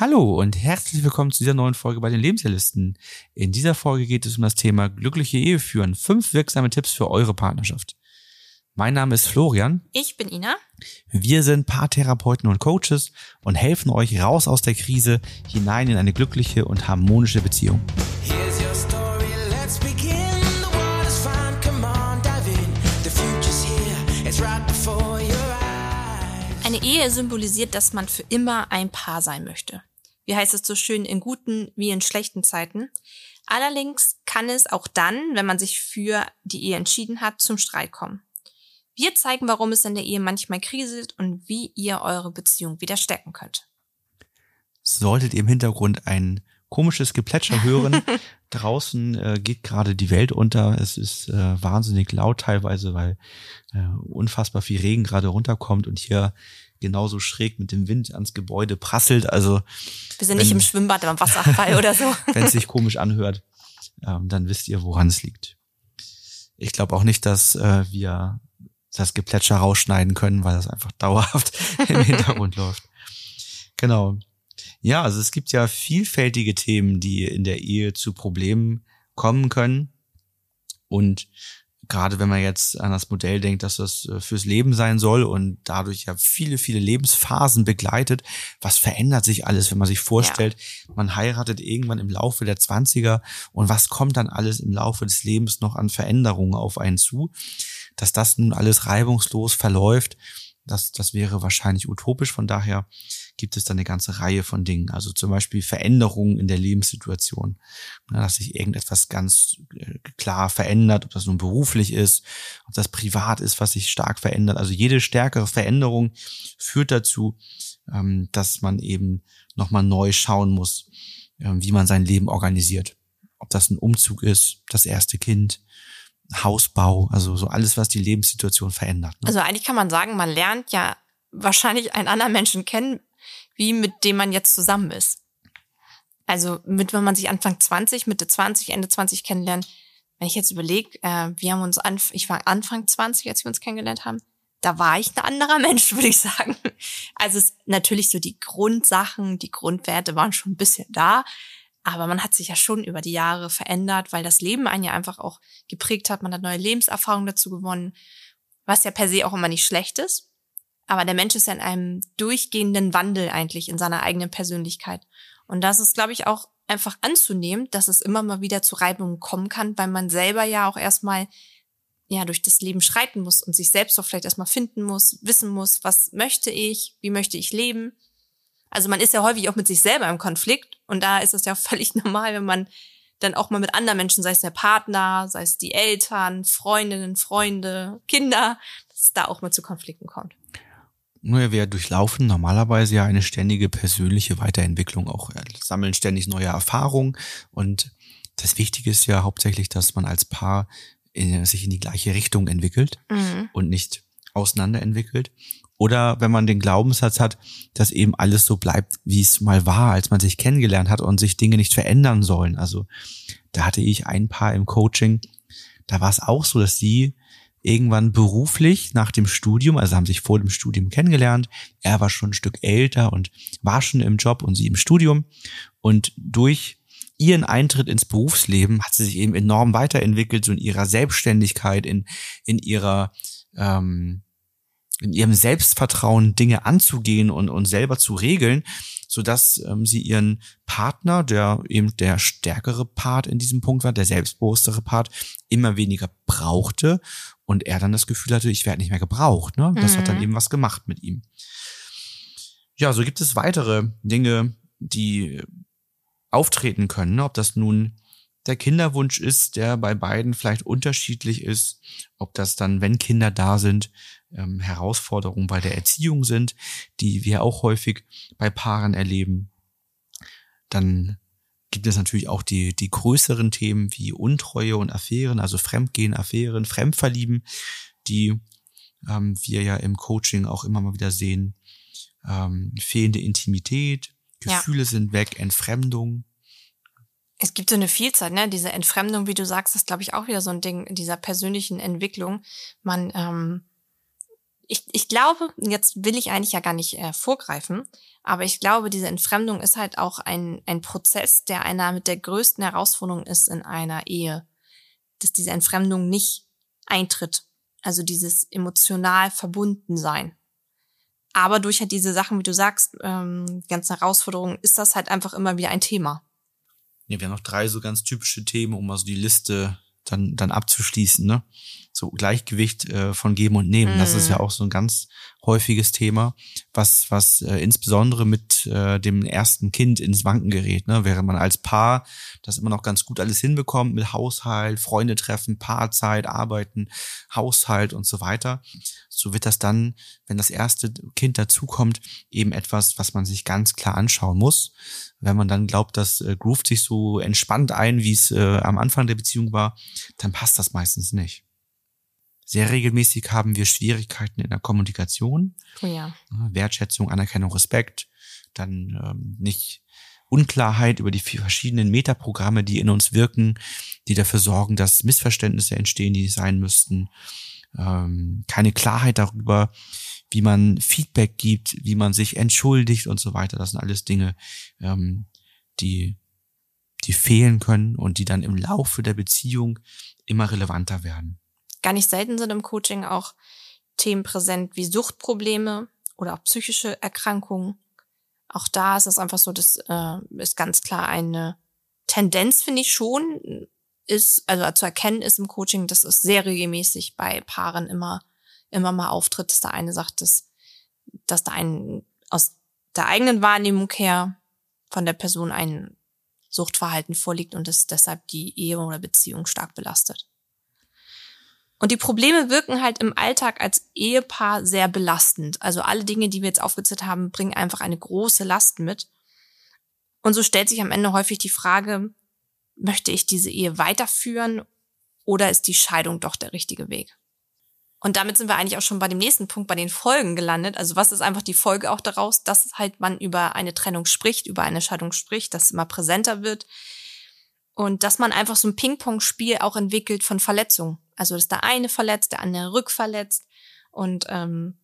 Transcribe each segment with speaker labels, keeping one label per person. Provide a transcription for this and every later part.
Speaker 1: Hallo und herzlich willkommen zu dieser neuen Folge bei den Lebensjahrlisten. In dieser Folge geht es um das Thema glückliche Ehe führen. Fünf wirksame Tipps für eure Partnerschaft. Mein Name ist Florian.
Speaker 2: Ich bin Ina.
Speaker 1: Wir sind Paartherapeuten und Coaches und helfen euch raus aus der Krise hinein in eine glückliche und harmonische Beziehung.
Speaker 3: Here's your story, let's begin. The water's fine, come on, dive in. The future's here, it's right before your eyes.
Speaker 2: Eine Ehe symbolisiert, dass man für immer ein Paar sein möchte. Wie heißt es so schön, in guten wie in schlechten Zeiten. Allerdings kann es auch dann, wenn man sich für die Ehe entschieden hat, zum Streit kommen. Wir zeigen, warum es in der Ehe manchmal kriselt und wie ihr eure Beziehung wieder stecken könnt.
Speaker 1: Solltet ihr im Hintergrund ein komisches Geplätscher hören, draußen äh, geht gerade die Welt unter. Es ist äh, wahnsinnig laut teilweise, weil äh, unfassbar viel Regen gerade runterkommt und hier genauso schräg mit dem Wind ans Gebäude prasselt. Also
Speaker 2: Wir sind nicht
Speaker 1: Wenn-
Speaker 2: im Schwimmbad, im Wasserfall oder so.
Speaker 1: wenn es sich komisch anhört, ähm, dann wisst ihr, woran es liegt. Ich glaube auch nicht, dass äh, wir das Geplätscher rausschneiden können, weil das einfach dauerhaft im Hintergrund läuft. Genau. Ja, also es gibt ja vielfältige Themen, die in der Ehe zu Problemen kommen können. Und gerade wenn man jetzt an das Modell denkt, dass das äh, fürs Leben sein soll und dadurch ja viele, viele Lebensphasen begleitet, was verändert sich alles, wenn man sich vorstellt, man heiratet irgendwann im Laufe der 20er und was kommt dann alles im Laufe des Lebens noch an Veränderungen auf einen zu, dass das nun alles reibungslos verläuft, das, das wäre wahrscheinlich utopisch. Von daher gibt es da eine ganze Reihe von Dingen. Also zum Beispiel Veränderungen in der Lebenssituation. Ja, dass sich irgendetwas ganz äh, klar verändert, ob das nun beruflich ist, ob das privat ist, was sich stark verändert. Also jede stärkere Veränderung führt dazu, ähm, dass man eben nochmal neu schauen muss, ähm, wie man sein Leben organisiert. Ob das ein Umzug ist, das erste Kind, Hausbau, also so alles, was die Lebenssituation verändert. Ne?
Speaker 2: Also eigentlich kann man sagen, man lernt ja wahrscheinlich einen anderen Menschen kennen, wie mit dem man jetzt zusammen ist. Also mit, wenn man sich Anfang 20, Mitte 20, Ende 20 kennenlernt, wenn ich jetzt überlege, äh, wir haben uns, anf ich war Anfang 20, als wir uns kennengelernt haben, da war ich ein anderer Mensch, würde ich sagen. Also es natürlich so die Grundsachen, die Grundwerte waren schon ein bisschen da, aber man hat sich ja schon über die Jahre verändert, weil das Leben einen ja einfach auch geprägt hat. Man hat neue Lebenserfahrungen dazu gewonnen, was ja per se auch immer nicht schlecht ist. Aber der Mensch ist ja in einem durchgehenden Wandel eigentlich in seiner eigenen Persönlichkeit. Und das ist, glaube ich, auch einfach anzunehmen, dass es immer mal wieder zu Reibungen kommen kann, weil man selber ja auch erstmal ja durch das Leben schreiten muss und sich selbst auch vielleicht erstmal finden muss, wissen muss, was möchte ich, wie möchte ich leben. Also man ist ja häufig auch mit sich selber im Konflikt und da ist es ja völlig normal, wenn man dann auch mal mit anderen Menschen, sei es der Partner, sei es die Eltern, Freundinnen, Freunde, Kinder, dass es da auch mal zu Konflikten kommt.
Speaker 1: Nur wir durchlaufen normalerweise ja eine ständige persönliche Weiterentwicklung, auch sammeln ständig neue Erfahrungen. Und das Wichtige ist ja hauptsächlich, dass man als Paar in, sich in die gleiche Richtung entwickelt
Speaker 2: Mhm.
Speaker 1: und nicht auseinander entwickelt. Oder wenn man den Glaubenssatz hat, dass eben alles so bleibt, wie es mal war, als man sich kennengelernt hat und sich Dinge nicht verändern sollen. Also da hatte ich ein Paar im Coaching, da war es auch so, dass sie irgendwann beruflich nach dem Studium, also haben sich vor dem Studium kennengelernt, er war schon ein Stück älter und war schon im Job und sie im Studium. Und durch ihren Eintritt ins Berufsleben hat sie sich eben enorm weiterentwickelt, so in ihrer Selbstständigkeit, in, in ihrer, ähm, in ihrem Selbstvertrauen Dinge anzugehen und, und selber zu regeln, so dass ähm, sie ihren Partner, der eben der stärkere Part in diesem Punkt war, der selbstbewusstere Part, immer weniger brauchte und er dann das Gefühl hatte, ich werde nicht mehr gebraucht. Ne? Das hat dann
Speaker 2: Mhm.
Speaker 1: eben was gemacht mit ihm. Ja, so gibt es weitere Dinge, die auftreten können, ne? ob das nun der Kinderwunsch ist, der bei beiden vielleicht unterschiedlich ist, ob das dann, wenn Kinder da sind, ähm, Herausforderungen bei der Erziehung sind, die wir auch häufig bei Paaren erleben. Dann gibt es natürlich auch die, die größeren Themen wie Untreue und Affären, also Fremdgehen, Affären, Fremdverlieben, die ähm, wir ja im Coaching auch immer mal wieder sehen. Ähm, fehlende Intimität,
Speaker 2: Ja.
Speaker 1: Gefühle sind weg, Entfremdung.
Speaker 2: Es gibt so eine Vielzahl, ne? Diese Entfremdung, wie du sagst, ist, glaube ich, auch wieder so ein Ding in dieser persönlichen Entwicklung. Man ähm, ich, ich glaube, jetzt will ich eigentlich ja gar nicht äh, vorgreifen, aber ich glaube, diese Entfremdung ist halt auch ein, ein Prozess, der einer mit der größten Herausforderung ist in einer Ehe. Dass diese Entfremdung nicht eintritt. Also dieses emotional verbunden sein. Aber durch halt diese Sachen, wie du sagst, ähm, die ganzen Herausforderungen, ist das halt einfach immer wieder ein Thema.
Speaker 1: Ja, wir haben noch drei so ganz typische Themen, um also die Liste dann, dann abzuschließen, ne? So Gleichgewicht äh, von Geben und Nehmen. Mm. Das ist ja
Speaker 2: Mhm.
Speaker 1: auch so ein ganz häufiges Thema, was, was äh, insbesondere mit äh, dem ersten Kind ins Wanken gerät, ne? Während man als Paar das immer noch ganz gut alles hinbekommt mit Haushalt, Freunde treffen, Paarzeit, Arbeiten, Haushalt und so weiter. So wird das dann, wenn das erste Kind dazukommt, eben etwas, was man sich ganz klar anschauen muss. Wenn man dann glaubt, das äh, groovt sich so entspannt ein, wie es äh, am Anfang der Beziehung war, dann passt das meistens nicht. Sehr regelmäßig haben wir Schwierigkeiten in der Kommunikation,
Speaker 2: Oh ja.
Speaker 1: Wertschätzung, Anerkennung, Respekt, dann ähm, nicht Unklarheit über die verschiedenen Metaprogramme, die in uns wirken, die dafür sorgen, dass Missverständnisse entstehen, die nicht sein müssten. Ähm, keine Klarheit darüber, wie man Feedback gibt, wie man sich entschuldigt und so weiter. Das sind alles Dinge, ähm, die, die fehlen können und die dann im Laufe der Beziehung immer relevanter werden.
Speaker 2: Gar nicht selten sind im Coaching auch Themen präsent wie Suchtprobleme oder auch psychische Erkrankungen. Auch da ist es einfach so, das äh, ist ganz klar eine Tendenz, finde ich schon, ist, also zu erkennen ist im Coaching, dass es sehr regelmäßig bei Paaren immer, immer mal auftritt, dass der eine sagt, dass, dass da ein, aus der eigenen Wahrnehmung her von der Person ein Suchtverhalten vorliegt und es deshalb die Ehe oder Beziehung stark belastet. Und die Probleme wirken halt im Alltag als Ehepaar sehr belastend. Also alle Dinge, die wir jetzt aufgezählt haben, bringen einfach eine große Last mit. Und so stellt sich am Ende häufig die Frage, möchte ich diese Ehe weiterführen oder ist die Scheidung doch der richtige Weg? Und damit sind wir eigentlich auch schon bei dem nächsten Punkt, bei den Folgen gelandet. Also was ist einfach die Folge auch daraus, dass halt man über eine Trennung spricht, über eine Scheidung spricht, dass es immer präsenter wird und dass man einfach so ein Ping-Pong-Spiel auch entwickelt von Verletzungen. Also dass der eine verletzt, der andere rückverletzt und ähm,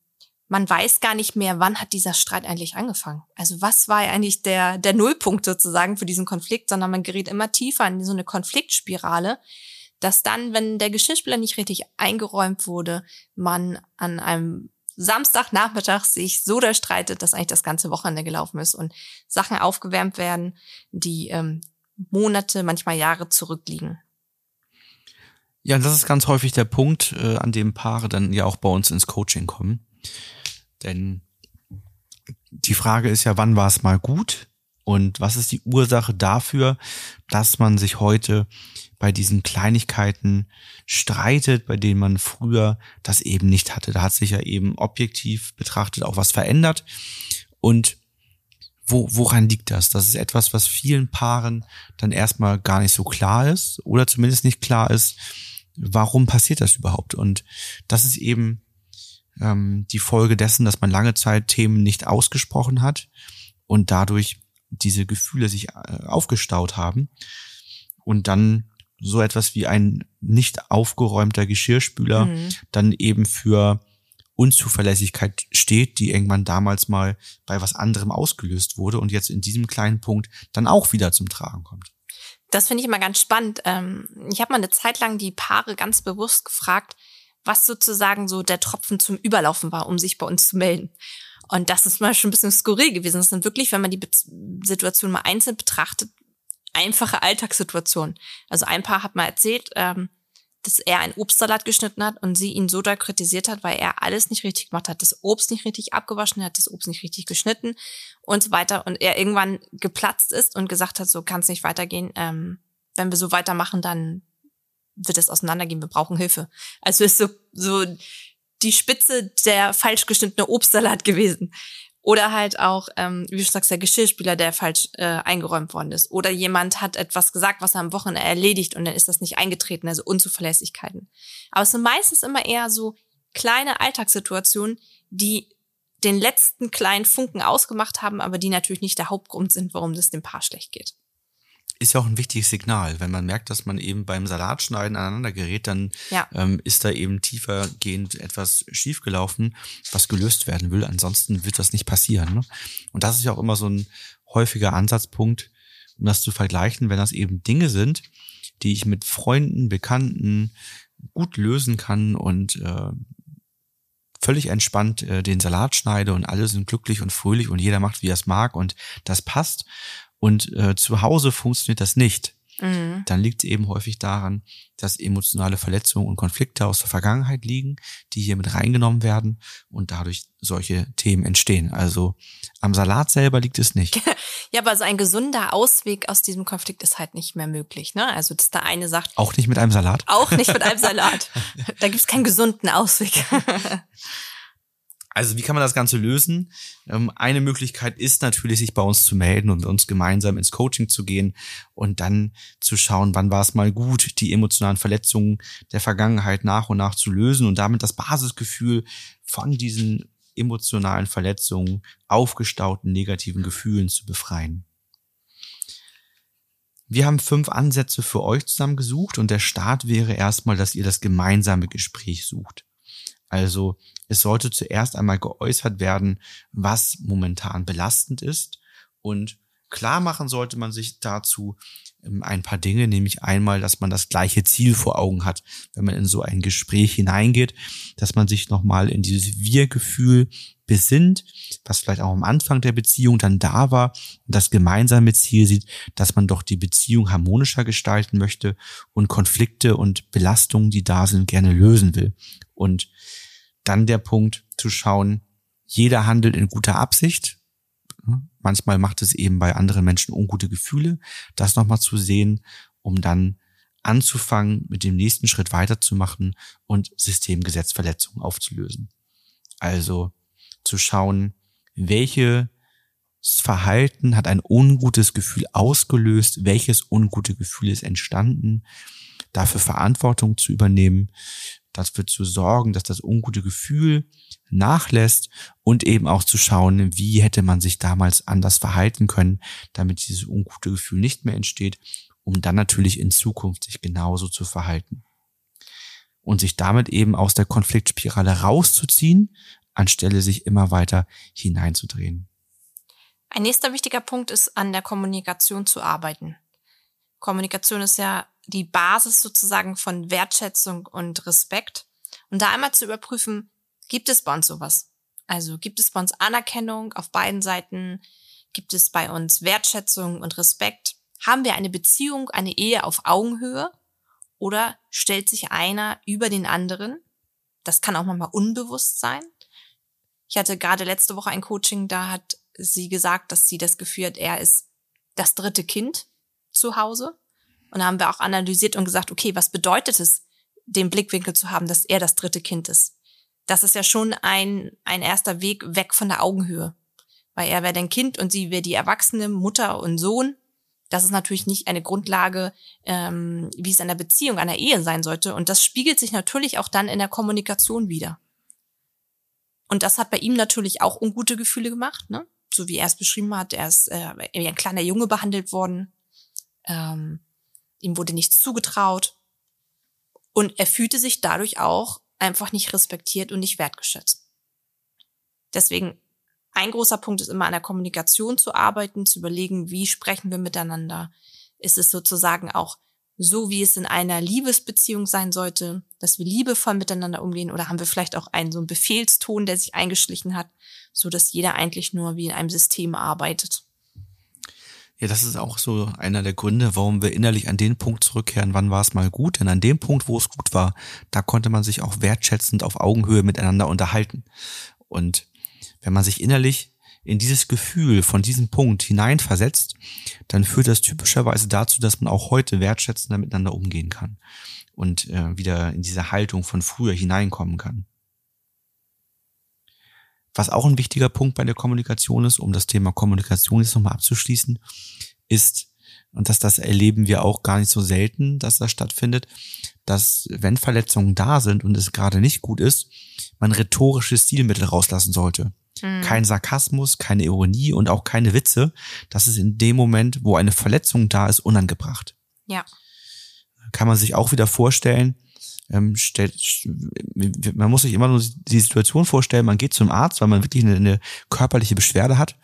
Speaker 2: man weiß gar nicht mehr, wann hat dieser Streit eigentlich angefangen. Also was war eigentlich der, der Nullpunkt sozusagen für diesen Konflikt, sondern man gerät immer tiefer in so eine Konfliktspirale, dass dann, wenn der Geschirrspüler nicht richtig eingeräumt wurde, man an einem Samstagnachmittag sich so da streitet, dass eigentlich das ganze Wochenende gelaufen ist und Sachen aufgewärmt werden, die ähm, Monate, manchmal Jahre zurückliegen.
Speaker 1: Ja, das ist ganz häufig der Punkt, äh, an dem Paare dann ja auch bei uns ins Coaching kommen. Denn die Frage ist ja, wann war es mal gut? Und was ist die Ursache dafür, dass man sich heute bei diesen Kleinigkeiten streitet, bei denen man früher das eben nicht hatte? Da hat sich ja eben objektiv betrachtet auch was verändert. Und wo, woran liegt das? Das ist etwas, was vielen Paaren dann erstmal gar nicht so klar ist oder zumindest nicht klar ist, warum passiert das überhaupt? Und das ist eben ähm, die Folge dessen, dass man lange Zeit Themen nicht ausgesprochen hat und dadurch diese Gefühle sich äh, aufgestaut haben und dann so etwas wie ein nicht aufgeräumter Geschirrspüler
Speaker 2: Mhm.
Speaker 1: dann eben für Unzuverlässigkeit steht, die irgendwann damals mal bei was anderem ausgelöst wurde und jetzt in diesem kleinen Punkt dann auch wieder zum Tragen kommt.
Speaker 2: Das finde ich immer ganz spannend. Ähm, ich habe mal eine Zeit lang die Paare ganz bewusst gefragt, was sozusagen so der Tropfen zum Überlaufen war, um sich bei uns zu melden. Und das ist mal schon ein bisschen skurril gewesen. Das sind wirklich, wenn man die Be Situation mal einzeln betrachtet, einfache Alltagssituationen. Also ein Paar hat mal erzählt, ähm, dass er einen Obstsalat geschnitten hat und sie ihn so da kritisiert hat, weil er alles nicht richtig gemacht hat, das Obst nicht richtig abgewaschen hat, das Obst nicht richtig geschnitten und so weiter. Und er irgendwann geplatzt ist und gesagt hat, so kann es nicht weitergehen. Ähm, wenn wir so weitermachen, dann wird es auseinandergehen. Wir brauchen Hilfe. Also ist so, so die Spitze der falsch geschnittene Obstsalat gewesen. Oder halt auch, ähm, wie du sagst, der Geschirrspüler, der falsch äh, eingeräumt worden ist. Oder jemand hat etwas gesagt, was er am Wochenende erledigt und dann ist das nicht eingetreten, also Unzuverlässigkeiten. Aber es sind meistens immer eher so kleine Alltagssituationen, die den letzten kleinen Funken ausgemacht haben, aber die natürlich nicht der Hauptgrund sind, warum es dem Paar schlecht geht.
Speaker 1: Ist ja auch ein wichtiges Signal. Wenn man merkt, dass man eben beim Salatschneiden aneinander gerät, dann
Speaker 2: Ja.
Speaker 1: ähm, ist da eben tiefergehend etwas schiefgelaufen, was gelöst werden will. Ansonsten wird das nicht passieren. Ne? Und das ist ja auch immer so ein häufiger Ansatzpunkt, um das zu vergleichen, wenn das eben Dinge sind, die ich mit Freunden, Bekannten gut lösen kann und äh, völlig entspannt äh, den Salat schneide und alle sind glücklich und fröhlich und jeder macht, wie er es mag und das passt. Und äh, zu Hause funktioniert das nicht.
Speaker 2: Mhm.
Speaker 1: Dann liegt es eben häufig daran, dass emotionale Verletzungen und Konflikte aus der Vergangenheit liegen, die hier mit reingenommen werden und dadurch solche Themen entstehen. Also am Salat selber liegt es nicht.
Speaker 2: Ja, aber so ein gesunder Ausweg aus diesem Konflikt ist halt nicht mehr möglich. Ne? Also, dass der eine sagt,
Speaker 1: Auch nicht mit einem Salat.
Speaker 2: auch nicht mit einem Salat. Da gibt's keinen gesunden Ausweg.
Speaker 1: Also wie kann man das Ganze lösen? Ähm, eine Möglichkeit ist natürlich, sich bei uns zu melden und uns gemeinsam ins Coaching zu gehen und dann zu schauen, wann war es mal gut, die emotionalen Verletzungen der Vergangenheit nach und nach zu lösen und damit das Basisgefühl von diesen emotionalen Verletzungen, aufgestauten negativen Gefühlen zu befreien. Wir haben fünf Ansätze für euch zusammengesucht und der Start wäre erstmal, dass ihr das gemeinsame Gespräch sucht. Also es sollte zuerst einmal geäußert werden, was momentan belastend ist und klar machen sollte man sich dazu ähm, ein paar Dinge, nämlich einmal, dass man das gleiche Ziel vor Augen hat, wenn man in so ein Gespräch hineingeht, dass man sich nochmal in dieses Wir-Gefühl besinnt, was vielleicht auch am Anfang der Beziehung dann da war und das gemeinsame Ziel sieht, dass man doch die Beziehung harmonischer gestalten möchte und Konflikte und Belastungen, die da sind, gerne lösen will. Und dann der Punkt zu schauen, jeder handelt in guter Absicht. Manchmal macht es eben bei anderen Menschen ungute Gefühle. Das nochmal zu sehen, um dann anzufangen, mit dem nächsten Schritt weiterzumachen und Systemgesetzverletzungen aufzulösen. Also zu schauen, welches Verhalten hat ein ungutes Gefühl ausgelöst, welches ungute Gefühl ist entstanden, dafür Verantwortung zu übernehmen, dafür zu sorgen, dass das ungute Gefühl nachlässt und eben auch zu schauen, wie hätte man sich damals anders verhalten können, damit dieses ungute Gefühl nicht mehr entsteht, um dann natürlich in Zukunft sich genauso zu verhalten. Und sich damit eben aus der Konfliktspirale rauszuziehen, anstelle sich immer weiter hineinzudrehen.
Speaker 2: Ein nächster wichtiger Punkt ist, an der Kommunikation zu arbeiten. Kommunikation ist ja die Basis sozusagen von Wertschätzung und Respekt. Und da einmal zu überprüfen, gibt es bei uns sowas? Also gibt es bei uns Anerkennung auf beiden Seiten? Gibt es bei uns Wertschätzung und Respekt? Haben wir eine Beziehung, eine Ehe auf Augenhöhe? Oder stellt sich einer über den anderen? Das kann auch manchmal unbewusst sein. Ich hatte gerade letzte Woche ein Coaching, da hat sie gesagt, dass sie das Gefühl hat, er ist das dritte Kind zu Hause. Und da haben wir auch analysiert und gesagt, okay, was bedeutet es, den Blickwinkel zu haben, dass er das dritte Kind ist? Das ist ja schon ein, ein erster Weg weg von der Augenhöhe. Weil er wäre dein Kind und sie wäre die erwachsene Mutter und Sohn. Das ist natürlich nicht eine Grundlage, ähm, wie es in der Beziehung, einer Ehe sein sollte. Und das spiegelt sich natürlich auch dann in der Kommunikation wieder. Und das hat bei ihm natürlich auch ungute Gefühle gemacht, ne? So wie er es beschrieben hat, er ist äh, wie ein kleiner Junge behandelt worden. Ähm, ihm wurde nichts zugetraut. Und er fühlte sich dadurch auch einfach nicht respektiert und nicht wertgeschätzt. Deswegen, ein großer Punkt ist immer an der Kommunikation zu arbeiten, zu überlegen, wie sprechen wir miteinander. Ist es sozusagen auch so, wie es in einer Liebesbeziehung sein sollte, dass wir liebevoll miteinander umgehen oder haben wir vielleicht auch einen so einen Befehlston, der sich eingeschlichen hat, so dass jeder eigentlich nur wie in einem System arbeitet.
Speaker 1: Ja, das ist auch so einer der Gründe, warum wir innerlich an den Punkt zurückkehren, wann war es mal gut. Denn an dem Punkt, wo es gut war, da konnte man sich auch wertschätzend auf Augenhöhe miteinander unterhalten. Und wenn man sich innerlich in dieses Gefühl von diesem Punkt hineinversetzt, dann führt das typischerweise dazu, dass man auch heute wertschätzender miteinander umgehen kann und äh, wieder in diese Haltung von früher hineinkommen kann. Was auch ein wichtiger Punkt bei der Kommunikation ist, um das Thema Kommunikation jetzt nochmal abzuschließen, ist, und dass das erleben wir auch gar nicht so selten, dass das stattfindet, dass wenn Verletzungen da sind und es gerade nicht gut ist, man rhetorische Stilmittel rauslassen sollte. Kein Sarkasmus, keine Ironie und auch keine Witze. Das ist in dem Moment, wo eine Verletzung da ist, unangebracht.
Speaker 2: Ja.
Speaker 1: Kann man sich auch wieder vorstellen, ähm, stellt, man muss sich immer nur die Situation vorstellen, man geht zum Arzt, weil man wirklich eine, eine körperliche Beschwerde hat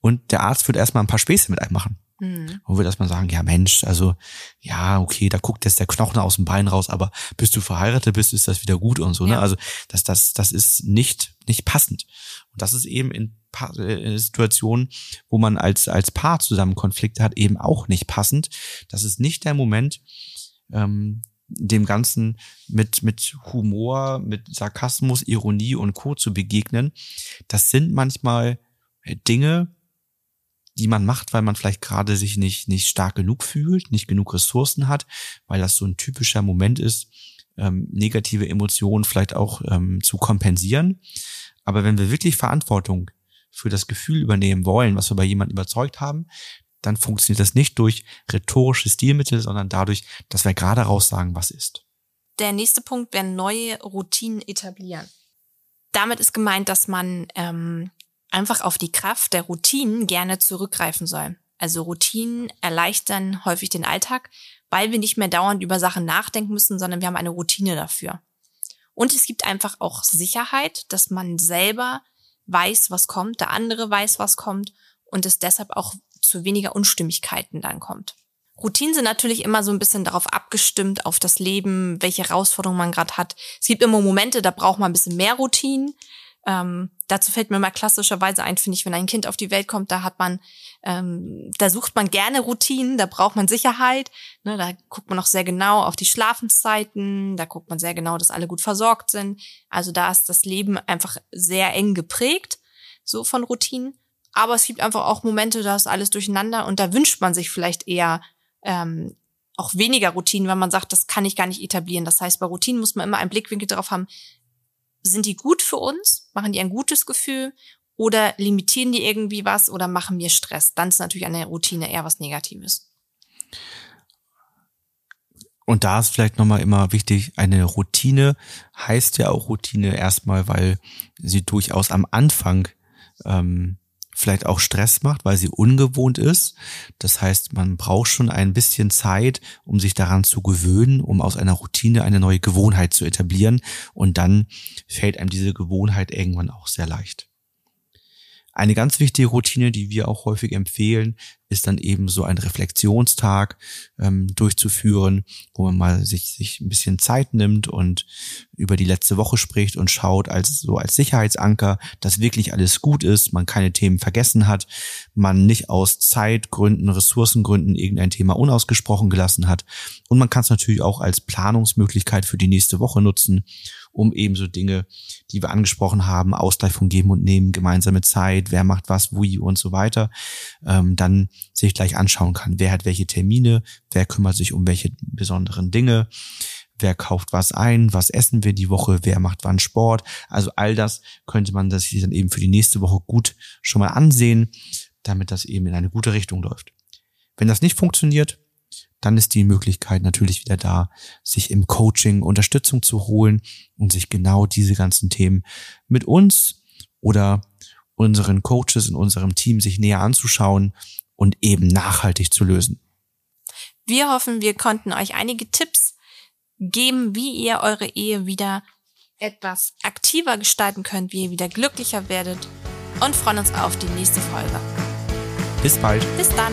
Speaker 1: und der Arzt wird erstmal ein paar Späße mit einem machen.
Speaker 2: Mhm.
Speaker 1: Und wird erstmal sagen, ja Mensch, also ja, okay, da guckt jetzt der Knochen aus dem Bein raus, aber bis du verheiratet bist, ist das wieder gut und so. Ne?
Speaker 2: Ja.
Speaker 1: Also das, das, das ist nicht, nicht passend. Und das ist eben in Pa- äh, Situationen, wo man als, als Paar zusammen Konflikte hat, eben auch nicht passend. Das ist nicht der Moment, ähm, dem Ganzen mit, mit Humor, mit Sarkasmus, Ironie und Co. zu begegnen. Das sind manchmal äh, Dinge, die man macht, weil man vielleicht gerade sich nicht, nicht stark genug fühlt, nicht genug Ressourcen hat, weil das so ein typischer Moment ist, ähm, negative Emotionen vielleicht auch ähm, zu kompensieren. Aber wenn wir wirklich Verantwortung für das Gefühl übernehmen wollen, was wir bei jemandem überzeugt haben, dann funktioniert das nicht durch rhetorische Stilmittel, sondern dadurch, dass wir gerade raus sagen, was ist.
Speaker 2: Der nächste Punkt wäre neue Routinen etablieren. Damit ist gemeint, dass man ähm, einfach auf die Kraft der Routinen gerne zurückgreifen soll. Also Routinen erleichtern häufig den Alltag, weil wir nicht mehr dauernd über Sachen nachdenken müssen, sondern wir haben eine Routine dafür. Und es gibt einfach auch Sicherheit, dass man selber weiß, was kommt, der andere weiß, was kommt und es deshalb auch zu weniger Unstimmigkeiten dann kommt. Routinen sind natürlich immer so ein bisschen darauf abgestimmt, auf das Leben, welche Herausforderungen man gerade hat. Es gibt immer Momente, da braucht man ein bisschen mehr Routinen. Ähm, dazu fällt mir mal klassischerweise ein, finde ich, wenn ein Kind auf die Welt kommt, da hat man, ähm, da sucht man gerne Routinen, da braucht man Sicherheit. Ne, da guckt man auch sehr genau auf die Schlafenszeiten, da guckt man sehr genau, dass alle gut versorgt sind. Also da ist das Leben einfach sehr eng geprägt, so von Routinen. Aber es gibt einfach auch Momente, da ist alles durcheinander und da wünscht man sich vielleicht eher ähm, auch weniger Routinen, weil man sagt, das kann ich gar nicht etablieren. Das heißt, bei Routinen muss man immer einen Blickwinkel darauf haben, sind die gut für uns? Machen die ein gutes Gefühl? Oder limitieren die irgendwie was oder machen mir Stress? Dann ist natürlich eine Routine eher was Negatives.
Speaker 1: Und da ist vielleicht nochmal immer wichtig, eine Routine heißt ja auch Routine erstmal, weil sie durchaus am Anfang ähm, vielleicht auch Stress macht, weil sie ungewohnt ist. Das heißt, man braucht schon ein bisschen Zeit, um sich daran zu gewöhnen, um aus einer Routine eine neue Gewohnheit zu etablieren. Und dann fällt einem diese Gewohnheit irgendwann auch sehr leicht. Eine ganz wichtige Routine, die wir auch häufig empfehlen, ist dann eben so ein Reflexionstag ähm, durchzuführen, wo man mal sich, sich ein bisschen Zeit nimmt und über die letzte Woche spricht und schaut als so als Sicherheitsanker, dass wirklich alles gut ist, man keine Themen vergessen hat, man nicht aus Zeitgründen, Ressourcengründen irgendein Thema unausgesprochen gelassen hat. Und man kann es natürlich auch als Planungsmöglichkeit für die nächste Woche nutzen, um eben so Dinge, die wir angesprochen haben, Ausgleich von Geben und Nehmen, gemeinsame Zeit, wer macht was, wie und so weiter, ähm, dann sich gleich anschauen kann. Wer hat welche Termine, wer kümmert sich um welche besonderen Dinge, wer kauft was ein, was essen wir die Woche, wer macht wann Sport. Also all das könnte man sich dann eben für die nächste Woche gut schon mal ansehen, damit das eben in eine gute Richtung läuft. Wenn das nicht funktioniert, dann ist die Möglichkeit natürlich wieder da, sich im Coaching Unterstützung zu holen und sich genau diese ganzen Themen mit uns oder unseren Coaches in unserem Team sich näher anzuschauen und eben nachhaltig zu lösen.
Speaker 2: Wir hoffen, wir konnten euch einige Tipps geben, wie ihr eure Ehe wieder etwas aktiver gestalten könnt, wie ihr wieder glücklicher werdet und freuen uns auf die nächste Folge.
Speaker 1: Bis bald.
Speaker 2: Bis dann!